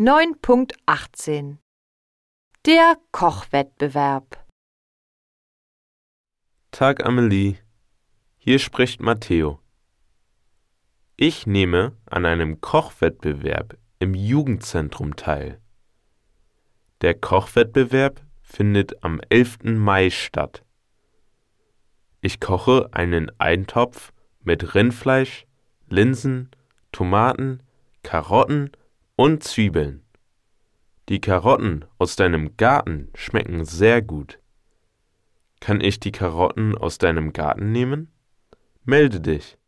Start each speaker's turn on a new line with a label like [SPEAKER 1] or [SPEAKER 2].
[SPEAKER 1] 9.18 Der Kochwettbewerb
[SPEAKER 2] Tag Amelie, hier spricht Matteo. Ich nehme an einem Kochwettbewerb im Jugendzentrum teil. Der Kochwettbewerb findet am 11. Mai statt. Ich koche einen Eintopf mit Rindfleisch, Linsen, Tomaten, Karotten und Zwiebeln. Die Karotten aus deinem Garten schmecken sehr gut. Kann ich die Karotten aus deinem Garten nehmen? Melde dich.